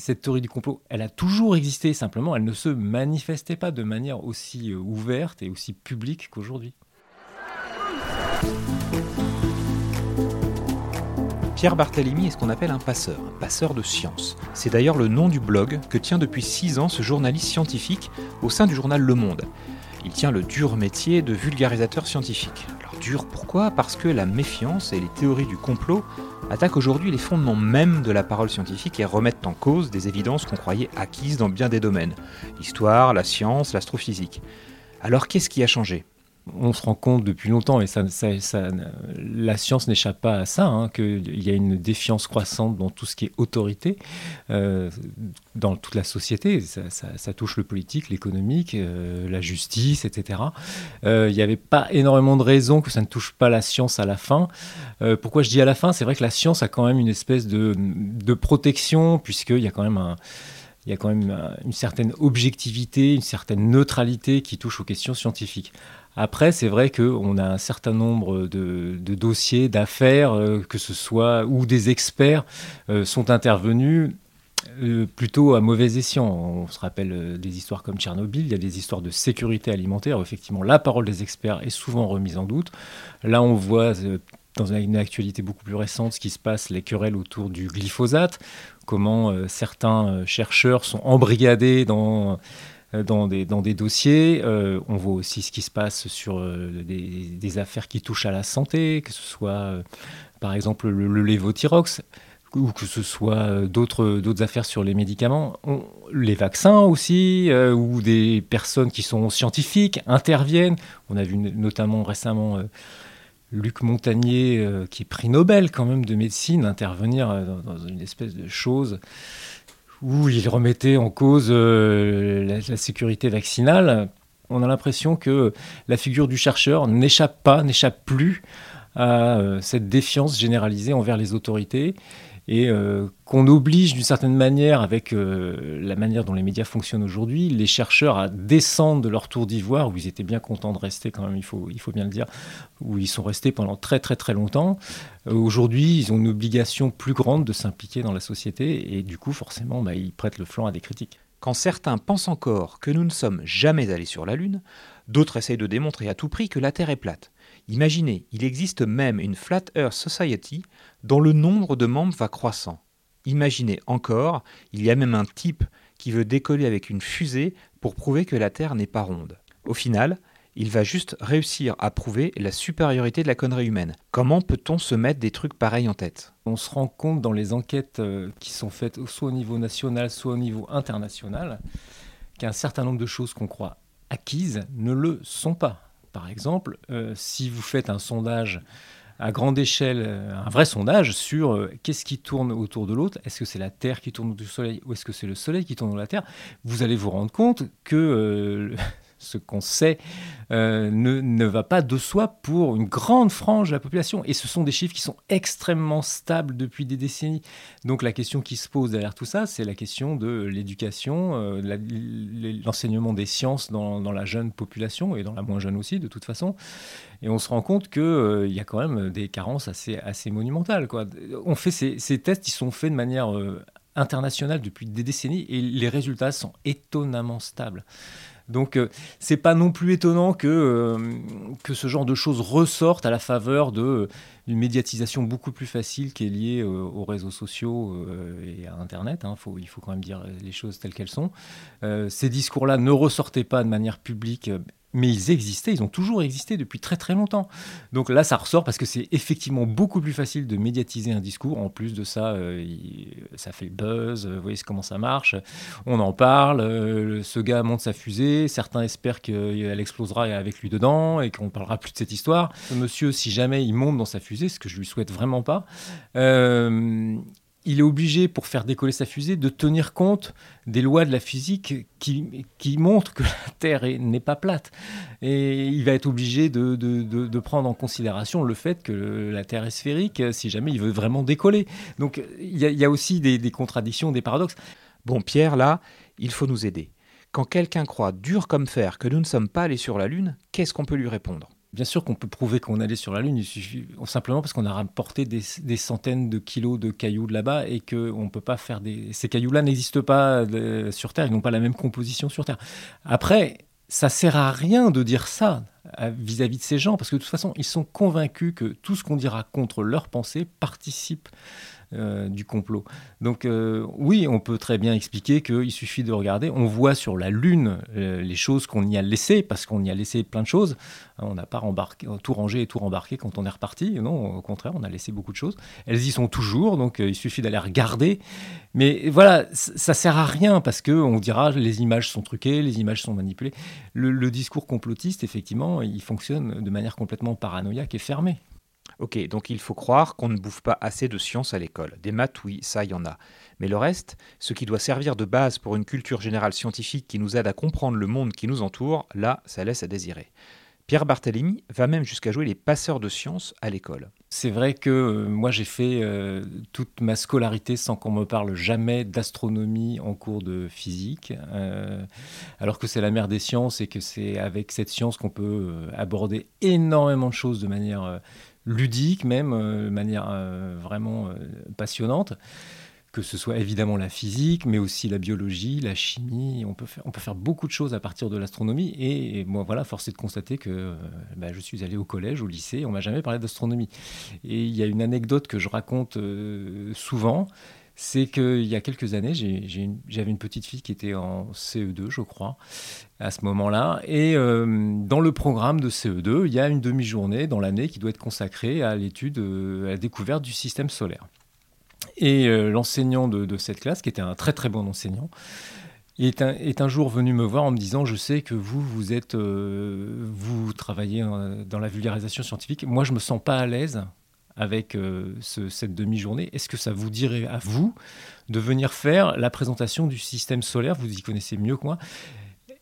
Cette théorie du complot, elle a toujours existé, simplement elle ne se manifestait pas de manière aussi euh, ouverte et aussi publique qu'aujourd'hui. Pierre Barthélemy est ce qu'on appelle un passeur, un passeur de science. C'est d'ailleurs le nom du blog que tient depuis six ans ce journaliste scientifique au sein du journal Le Monde. Il tient le dur métier de vulgarisateur scientifique. Alors dur pourquoi? Parce que la méfiance et les théories du complot attaquent aujourd'hui les fondements mêmes de la parole scientifique et remettent en cause des évidences qu'on croyait acquises dans bien des domaines. L'histoire, la science, l'astrophysique. Alors qu'est-ce qui a changé? On se rend compte depuis longtemps, et ça, la science n'échappe pas à ça, hein, qu'il y a une défiance croissante dans tout ce qui est autorité, euh, dans toute la société. Ça, touche le politique, l'économique, euh, la justice, etc. Euh, il n'y avait pas énormément de raisons que ça ne touche pas la science à la fin. pourquoi je dis à la fin? C'est vrai que la science a quand même une espèce de, protection, puisqu'il il y a quand même une certaine objectivité, une certaine neutralité qui touche aux questions scientifiques. Après, c'est vrai qu'on a un certain nombre de, dossiers, d'affaires, euh, que ce soit où des experts euh, sont intervenus euh, plutôt à mauvais escient. On se rappelle des histoires comme Tchernobyl, il y a des histoires de sécurité alimentaire. Effectivement, la parole des experts est souvent remise en doute. Là, on voit dans une actualité beaucoup plus récente ce qui se passe, les querelles autour du glyphosate, comment certains chercheurs sont embrigadés dans dans des, dans des dossiers. Euh, on voit aussi ce qui se passe sur euh, des, affaires qui touchent à la santé, que ce soit par exemple le, le ou que ce soit d'autres affaires sur les médicaments, les vaccins aussi, ou des personnes qui sont scientifiques interviennent. On a vu notamment récemment Luc Montagnier, qui est prix Nobel quand même de médecine, intervenir dans une espèce de chose où il remettait en cause euh, la, sécurité vaccinale, on a l'impression que la figure du chercheur n'échappe pas, n'échappe plus à euh, cette défiance généralisée envers les autorités et euh, qu'on oblige d'une certaine manière, avec euh, la manière dont les médias fonctionnent aujourd'hui, les chercheurs à descendre de leur tour d'ivoire, où ils étaient bien contents de rester quand même, il faut, il faut bien le dire, où ils sont restés pendant très très très longtemps. Euh, aujourd'hui, ils ont une obligation plus grande de s'impliquer dans la société, et du coup, forcément, bah, ils prêtent le flanc à des critiques. Quand certains pensent encore que nous ne sommes jamais allés sur la Lune, d'autres essayent de démontrer à tout prix que la Terre est plate. Imaginez, il existe même une Flat Earth Society dont le nombre de membres va croissant. Imaginez encore, il y a même un type qui veut décoller avec une fusée pour prouver que la Terre n'est pas ronde. Au final, il va juste réussir à prouver la supériorité de la connerie humaine. Comment peut-on se mettre des trucs pareils en tête? On se rend compte dans les enquêtes euh, qui sont faites soit au niveau national, soit au niveau international, qu'un certain nombre de choses qu'on croit acquises ne le sont pas. Par exemple, euh, si vous faites un sondage à grande échelle, euh, un vrai sondage sur euh, qu'est-ce qui tourne autour de l'autre, est-ce que c'est la Terre qui tourne autour du Soleil ou est-ce que c'est le Soleil qui tourne autour de la Terre, vous allez vous rendre compte que ce qu'on sait euh, ne, va pas de soi pour une grande frange de la population. Et ce sont des chiffres qui sont extrêmement stables depuis des décennies. Donc la question qui se pose derrière tout ça, c'est la question de l'éducation, euh, l'enseignement des sciences dans, la jeune population et dans la moins jeune aussi, de toute façon. Et on se rend compte qu'il euh, y a quand même des carences assez, monumentales. On fait ces, ces tests, ils sont faits de manière internationale depuis des décennies et les résultats sont étonnamment stables. Donc euh, c'est pas non plus étonnant que, euh, que ce genre de choses ressortent à la faveur de d'une médiatisation beaucoup plus facile qui est liée euh, aux réseaux sociaux et à Internet. Hein. Il faut quand même dire les choses telles qu'elles sont. ces discours-là ne ressortaient pas de manière publique mais ils existaient, ils ont toujours existé depuis très très longtemps. Donc là, ça ressort parce que c'est effectivement beaucoup plus facile de médiatiser un discours. En plus de ça, euh, ça fait buzz, vous voyez comment ça marche. On en parle, euh, ce gars monte sa fusée, certains espèrent qu'elle explosera avec lui dedans et qu'on parlera plus de cette histoire. Ce monsieur, si jamais il monte dans sa fusée, ce que je lui souhaite vraiment pas, euh, il est obligé, pour faire décoller sa fusée, de tenir compte des lois de la physique qui, qui montrent que la Terre n'est pas plate. Et il va être obligé de, prendre en considération le fait que la Terre est sphérique si jamais il veut vraiment décoller. Donc il y, a aussi des, des contradictions, des paradoxes. Bon, Pierre, là, il faut nous aider. Quand quelqu'un croit dur comme fer que nous ne sommes pas allés sur la Lune, qu'est-ce qu'on peut lui répondre? Bien sûr qu'on peut prouver qu'on allait sur la Lune, simplement parce qu'on a rapporté des, centaines de kilos de cailloux de là-bas et qu'on ne peut pas faire des. Ces cailloux-là n'existent pas euh, sur Terre, ils n'ont pas la même composition sur Terre. Après, ça sert à rien de dire ça vis-à-vis -vis de ces gens parce que de toute façon, ils sont convaincus que tout ce qu'on dira contre leur pensée participe euh, du complot. Donc euh, oui, on peut très bien expliquer qu'il suffit de regarder. On voit sur la Lune euh, les choses qu'on y a laissées, parce qu'on y a laissé plein de choses. On n'a pas tout rangé et tout rembarqué quand on est reparti. Non, au contraire, on a laissé beaucoup de choses. Elles y sont toujours, donc il suffit d'aller regarder. Mais voilà, ça sert à rien parce que on dira les images sont truquées, les images sont manipulées. le discours complotiste, effectivement, il fonctionne de manière complètement paranoïaque et fermée. Ok, donc il faut croire qu'on ne bouffe pas assez de sciences à l'école. Des maths, oui, ça y en a. Mais le reste, ce qui doit servir de base pour une culture générale scientifique qui nous aide à comprendre le monde qui nous entoure, là, ça laisse à désirer. Pierre Barthélemy va même jusqu'à jouer les passeurs de sciences à l'école. C'est vrai que euh, moi j'ai fait euh, toute ma scolarité sans qu'on me parle jamais d'astronomie en cours de physique, euh, alors que c'est la mère des sciences et que c'est avec cette science qu'on peut aborder énormément de choses de manière ludique même, euh, de manière euh, vraiment euh, passionnante que ce soit évidemment la physique, mais aussi la biologie, la chimie. On peut faire, on peut faire beaucoup de choses à partir de l'astronomie. Et, moi, voilà, force est de constater que bah, je suis allé au collège, au lycée, on m'a jamais parlé d'astronomie. Et il y a une anecdote que je raconte souvent c'est qu'il y a quelques années, j'avais une petite fille qui était en CE2, je crois, à ce moment-là. Et euh, dans le programme de CE2, il y a une demi-journée dans l'année qui doit être consacrée à l'étude, euh, à la découverte du système solaire. Et euh, l'enseignant de, cette classe, qui était un très très bon enseignant, est un, jour venu me voir en me disant Je sais que vous, vous êtes, vous travaillez dans la vulgarisation scientifique. Moi, je me sens pas à l'aise avec euh, cette demi-journée. Est-ce que ça vous dirait à vous de venir faire la présentation du système solaire? Vous y connaissez mieux que moi.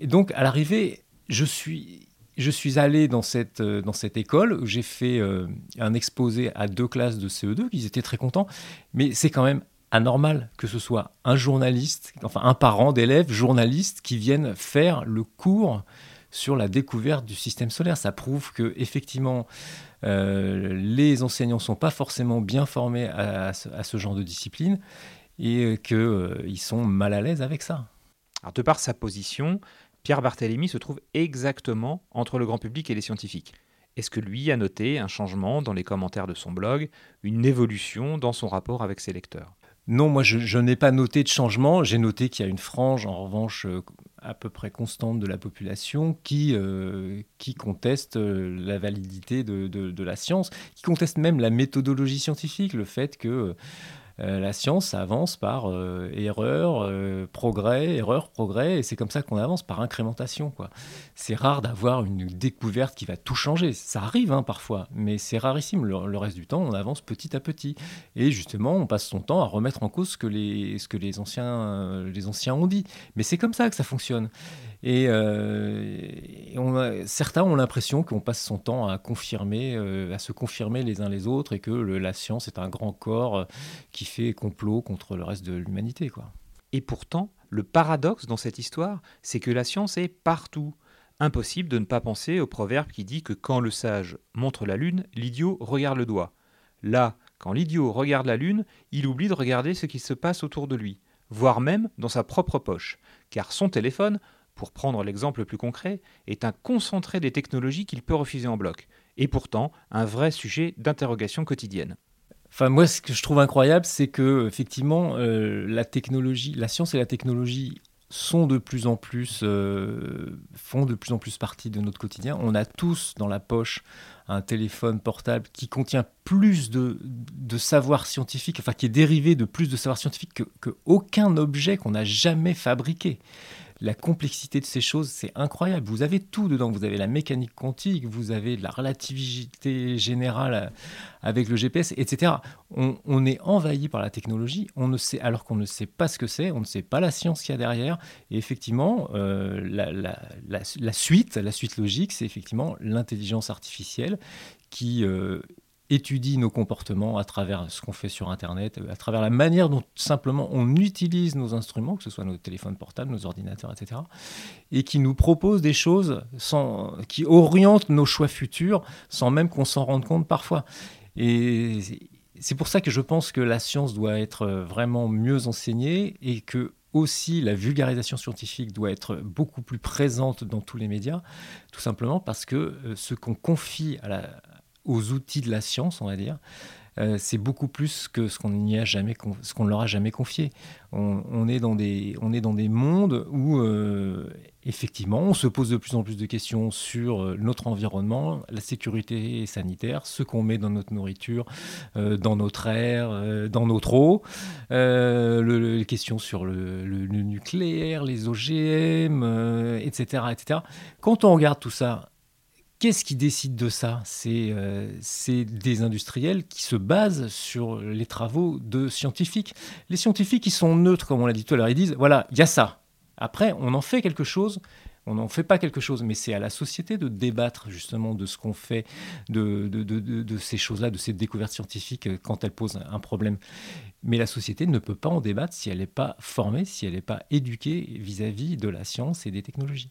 Et donc, à l'arrivée, je suis, je suis allé dans cette, euh, dans cette école où j'ai fait euh, un exposé à deux classes de CE2, ils étaient très contents, mais c'est quand même anormal que ce soit un journaliste, enfin un parent d'élèves journaliste qui vienne faire le cours sur la découverte du système solaire. Ça prouve que effectivement les enseignants ne sont pas forcément bien formés à, ce, genre de discipline et qu'ils euh, sont mal à l'aise avec ça. Alors, de par sa position, Pierre Barthélemy se trouve exactement entre le grand public et les scientifiques. Est-ce que lui a noté un changement dans les commentaires de son blog, une évolution dans son rapport avec ses lecteurs? Non, moi je, n'ai pas noté de changement. J'ai noté qu'il y a une frange, en revanche, euh, à peu près constante de la population qui, euh, conteste euh, la validité de, la science, qui conteste même la méthodologie scientifique, le fait que euh, la science avance par euh, erreur, euh, progrès, erreur, progrès, et c'est comme ça qu'on avance, par incrémentation. C'est rare d'avoir une découverte qui va tout changer. Ça arrive hein, parfois, mais c'est rarissime. Le, reste du temps, on avance petit à petit. Et justement, on passe son temps à remettre en cause ce que les anciens ont dit. Mais c'est comme ça que ça fonctionne. Et, certains ont l'impression qu'on passe son temps à confirmer, à se confirmer les uns les autres, et que la science est un grand corps qui fait complot contre le reste de l'humanité. quoi. Et pourtant, le paradoxe dans cette histoire, c'est que la science est partout. Impossible de ne pas penser au proverbe qui dit que quand le sage montre la lune, l'idiot regarde le doigt. Là, quand l'idiot regarde la lune, il oublie de regarder ce qui se passe autour de lui, voire même dans sa propre poche, car son téléphone, pour prendre l'exemple le plus concret, est un concentré des technologies qu'il peut refuser en bloc, et pourtant un vrai sujet d'interrogation quotidienne. Enfin, moi, ce que je trouve incroyable, c'est que effectivement, euh, la science et la technologie sont de plus en plus, euh, font de plus en plus partie de notre quotidien. On a tous dans la poche un téléphone portable qui contient plus de, savoir scientifique, enfin qui est dérivé de plus de savoir scientifique que, que aucun objet qu'on a jamais fabriqué la complexité de ces choses, c'est incroyable. Vous avez tout dedans. Vous avez la mécanique quantique, vous avez la relativité générale avec le GPS, etc. On, est envahi par la technologie, on ne sait, alors qu'on ne sait pas ce que c'est, on ne sait pas la science qu'il y a derrière. Et effectivement, euh, la, suite, la suite logique, c'est effectivement l'intelligence artificielle qui euh, étudie nos comportements à travers ce qu'on fait sur Internet, à travers la manière dont simplement on utilise nos instruments, que ce soit nos téléphones portables, nos ordinateurs, etc., et qui nous propose des choses sans, qui orientent nos choix futurs sans même qu'on s'en rende compte parfois. Et c'est pour ça que je pense que la science doit être vraiment mieux enseignée et que aussi la vulgarisation scientifique doit être beaucoup plus présente dans tous les médias, tout simplement parce que euh, ce qu'on confie à la, aux outils de la science, on va dire, euh, c'est beaucoup plus que ce qu'on n'y a jamais, ce qu'on leur a jamais confié. On, est dans des, on est dans des mondes où euh, effectivement, on se pose de plus en plus de questions sur euh, notre environnement, la sécurité sanitaire, ce qu'on met dans notre nourriture, dans notre air, dans notre eau, les questions sur le, le, nucléaire, les OGM, etc., etc. Quand on regarde tout ça Qu'est-ce qui décide de ça? Euh, C'est des industriels qui se basent sur les travaux de scientifiques. Les scientifiques, ils sont neutres, comme on l'a dit tout à l'heure. Ils disent, voilà, il y a ça. Après, on en fait quelque chose, on n'en fait pas quelque chose, mais c'est à la société de débattre justement de ce qu'on fait, de, ces choses-là, de ces découvertes scientifiques euh, quand elles posent un problème. Mais la société ne peut pas en débattre si elle n'est pas formée, si elle n'est pas éduquée vis à -vis de la science et des technologies.